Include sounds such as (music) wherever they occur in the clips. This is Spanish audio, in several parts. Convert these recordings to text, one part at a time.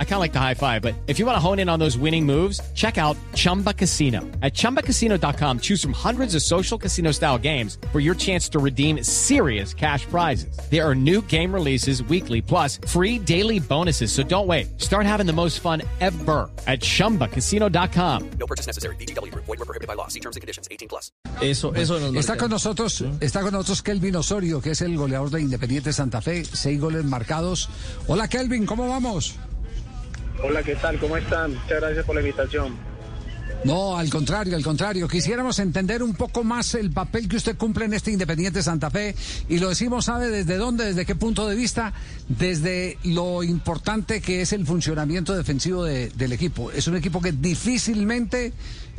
I kind of like the high five, but if you want to hone in on those winning moves, check out Chumba Casino. At ChumbaCasino.com, choose from hundreds of social casino style games for your chance to redeem serious cash prizes. There are new game releases weekly, plus free daily bonuses. So don't wait. Start having the most fun ever at ChumbaCasino.com. No purchase necessary. BGW. Void were prohibited by law. See terms and conditions. 18 plus. Eso, eso nos Está con nosotros, está con nosotros Kelvin Osorio, que es el goleador de Independiente Santa Fe, seis goles marcados. Hola Kelvin, ¿cómo vamos? Hola, ¿qué tal? ¿Cómo están? Muchas gracias por la invitación. No, al contrario, al contrario. Quisiéramos entender un poco más el papel que usted cumple en este Independiente Santa Fe y lo decimos, ¿sabe desde dónde, desde qué punto de vista? Desde lo importante que es el funcionamiento defensivo de- del equipo. Es un equipo que difícilmente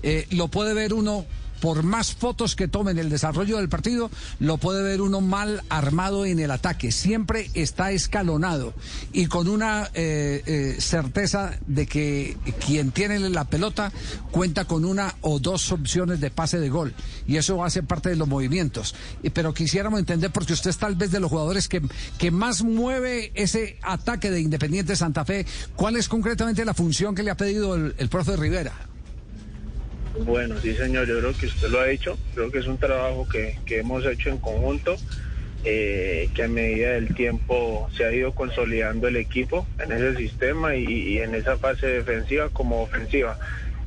eh, lo puede ver uno. Por más fotos que tomen el desarrollo del partido, lo puede ver uno mal armado en el ataque. Siempre está escalonado y con una eh, eh, certeza de que quien tiene la pelota cuenta con una o dos opciones de pase de gol. Y eso hace parte de los movimientos. Pero quisiéramos entender, porque usted es tal vez de los jugadores que, que más mueve ese ataque de Independiente Santa Fe, ¿cuál es concretamente la función que le ha pedido el, el profe Rivera? Bueno, sí, señor, yo creo que usted lo ha hecho. Creo que es un trabajo que, que hemos hecho en conjunto, eh, que a medida del tiempo se ha ido consolidando el equipo en ese sistema y, en esa fase defensiva como ofensiva.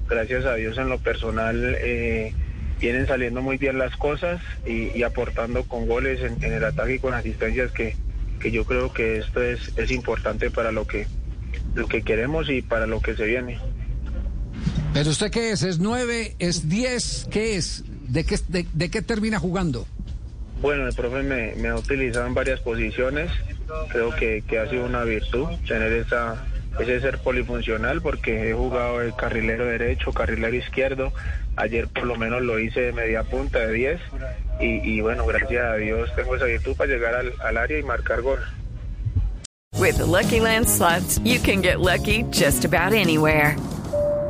Gracias a Dios en lo personal eh, vienen saliendo muy bien las cosas y, aportando con goles en, en el ataque y con asistencias que, que yo creo que esto es, es importante para lo que, lo que queremos y para lo que se viene. ¿Pero usted qué es? ¿Es nueve? ¿Es diez? ¿Qué es? ¿De qué, de, de qué termina jugando? Bueno, el profe me, me ha utilizado en varias posiciones. Creo que, que ha sido una virtud tener esa, ese ser polifuncional porque he jugado de carrilero derecho, carrilero izquierdo. Ayer por lo menos lo hice de media punta, de 10. Y, y bueno, gracias a Dios tengo esa virtud para llegar al, al área y marcar gol. With the Lucky Land slots, you can get lucky just about anywhere.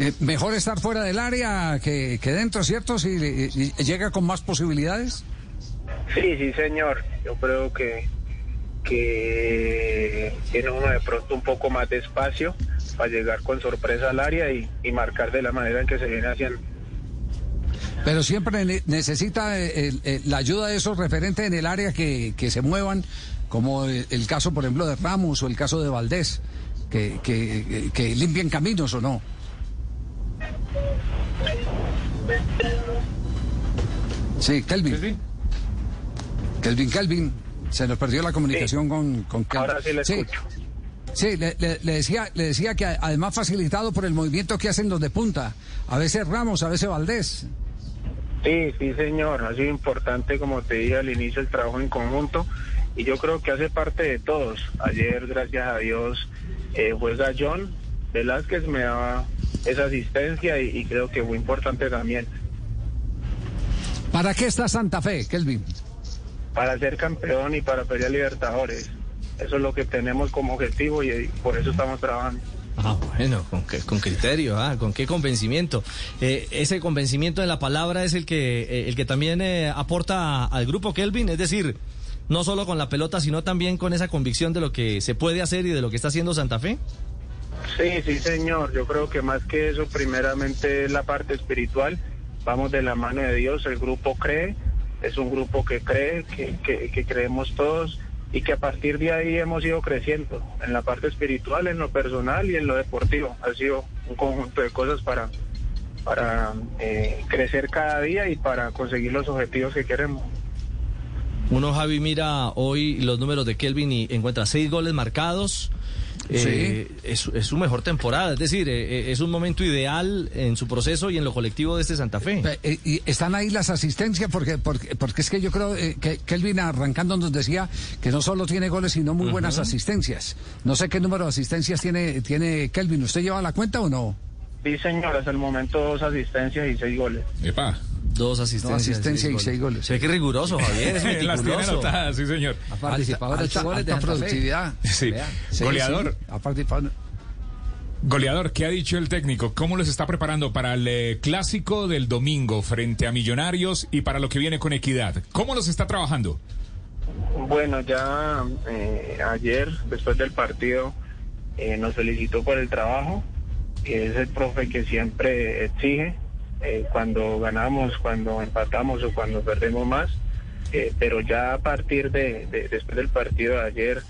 Eh, mejor estar fuera del área que, que dentro, ¿cierto? Si y- llega con más posibilidades. Sí, sí, señor. Yo creo que, que tiene uno de pronto un poco más de espacio para llegar con sorpresa al área y, y marcar de la manera en que se viene haciendo. Pero siempre ne- necesita eh, el- el- la ayuda de esos referentes en el área que, que se muevan, como el, el caso, por ejemplo, de Ramos o el caso de Valdés, que, que, que limpien caminos o no. Sí, Kelvin. Kelvin, Kelvin. Se nos perdió la comunicación con, con Kelvin. Ahora sí le escucho. Sí, le, le- le decía, le decía que además facilitado por el movimiento que hacen los de punta. A veces Ramos, a veces Valdés. Sí, sí, señor. Ha sido importante, como te dije al inicio, el trabajo en conjunto. Y yo creo que hace parte de todos. Ayer, gracias a Dios, eh, juega John Velázquez, me daba esa asistencia y, y creo que fue importante también. ¿Para qué está Santa Fe, Kelvin? Para ser campeón y para pelear Libertadores. Eso es lo que tenemos como objetivo y, y por eso estamos trabajando. Ah, bueno, con, qué- con criterio, ah, con qué convencimiento. Eh, ese convencimiento de la palabra es el que, eh, el que también eh, aporta al grupo Kelvin, es decir, no solo con la pelota, sino también con esa convicción de lo que se puede hacer y de lo que está haciendo Santa Fe. Sí, sí, señor. Yo creo que más que eso, primeramente la parte espiritual. Vamos de la mano de Dios. El grupo cree, es un grupo que cree, que, que, que creemos todos y que a partir de ahí hemos ido creciendo en la parte espiritual, en lo personal y en lo deportivo. Ha sido un conjunto de cosas para, para eh, crecer cada día y para conseguir los objetivos que queremos. Uno, Javi, mira hoy los números de Kelvin y encuentra seis goles marcados, eh, es, es su mejor temporada. Es decir, eh, eh, es un momento ideal en su proceso y en lo colectivo de este Santa Fe. Y están ahí las asistencias porque porque, porque es que yo creo eh, que Kelvin arrancando nos decía que no solo tiene goles sino muy buenas asistencias. No sé qué número de asistencias tiene tiene Kelvin. ¿Usted lleva la cuenta o no? Sí, señor, hasta el momento dos asistencias y seis goles. Epa. Dos asistencias. asistencia y seis goles. Se ve que es riguroso, (laughs) Javier. Es Las tiene anotadas, sí, señor. Ha participado en ocho goles de productividad. Sí. Vea. Goleador. Ha participado. Goleador, ¿qué ha dicho el técnico? ¿Cómo los está preparando para el eh, clásico del domingo frente a Millonarios y para lo que viene con Equidad? ¿Cómo los está trabajando? Bueno, ya eh, ayer, después del partido, eh, nos felicitó por el trabajo. Es el profe que siempre exige eh, cuando ganamos, cuando empatamos o cuando perdemos más. Eh, pero ya a partir de, de- después del partido de ayer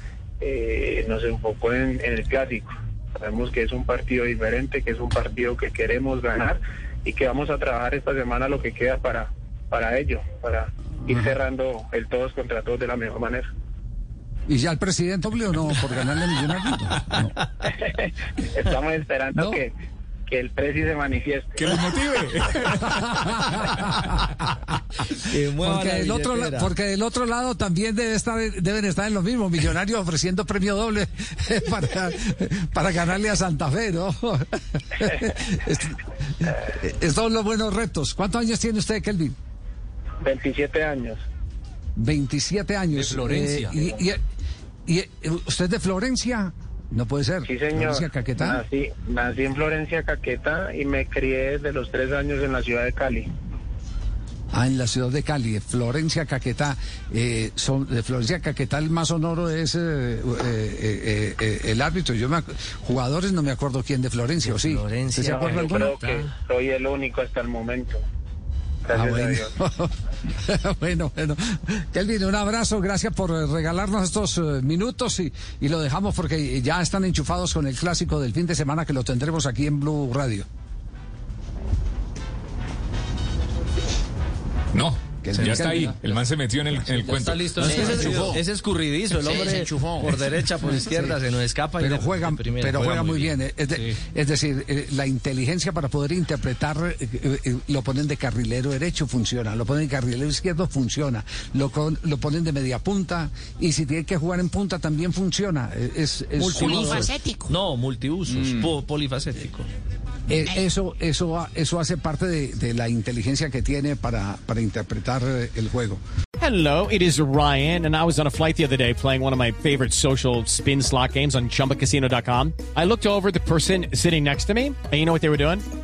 eh, nos enfocó en, en el clásico. Sabemos que es un partido diferente, que es un partido que queremos ganar y que vamos a trabajar esta semana lo que queda para, para ello, para ir cerrando el todos contra todos de la mejor manera. ¿Y ya el presidente obligó no por ganarle a Millonarios? No. (laughs) Estamos esperando No. que, que el presi se manifieste. Que los motive. (laughs) Que Porque del, otro, la- billetera. porque del otro lado también debe estar, deben estar en lo mismo, millonarios ofreciendo premio doble (laughs) para, para ganarle a Santa Fe, ¿no? (laughs) Es- Estos son los buenos retos. ¿Cuántos años tiene usted, Kelvin? 27 años. 27 años. De Florencia. Eh, y, y- y- ¿Usted es de Florencia? No puede ser. Sí, señor. Florencia Caquetá. Nací, nací en Florencia, Caquetá, y me crié desde los tres años en la ciudad de Cali. Ah, en la ciudad de Cali, Florencia Caquetá. Eh, son, de Florencia Caquetá el más sonoro es eh, eh, eh, eh, el árbitro. Yo me jugadores no me acuerdo quién de Florencia, ¿o sí? Florencia. Creo que soy el único hasta el momento. Ah, a bueno. Dios. (laughs) bueno, bueno. Kelvin, un abrazo, gracias por eh, regalarnos estos eh, minutos y, y lo dejamos porque ya están enchufados con el clásico del fin de semana que lo tendremos aquí en Blue Radio. No, Que ya está ahí. El man se metió en el, en el cuento. está listo. No, es que escurridizo, el Sí, hombre se enchufó. por derecha, por izquierda, se nos escapa. y Pero de- juega, de primera. pero juega muy bien. Es, de- es decir, eh, la inteligencia para poder interpretar eh, eh, lo ponen de carrilero derecho, funciona. Lo ponen de carrilero izquierdo, funciona. Lo, con- lo ponen de media punta y si tiene que jugar en punta también funciona. Es, es Multifacético. No, multiusos, po- polifacético. Eh, eso, eso, eso hace parte de, de la inteligencia que tiene para, para interpretar eh, el juego. Hello, it is Ryan, and I was on a flight the other day playing one of my favorite social spin slot games on chumbacasino.com. I looked over at the person sitting next to me, and you know what they were doing?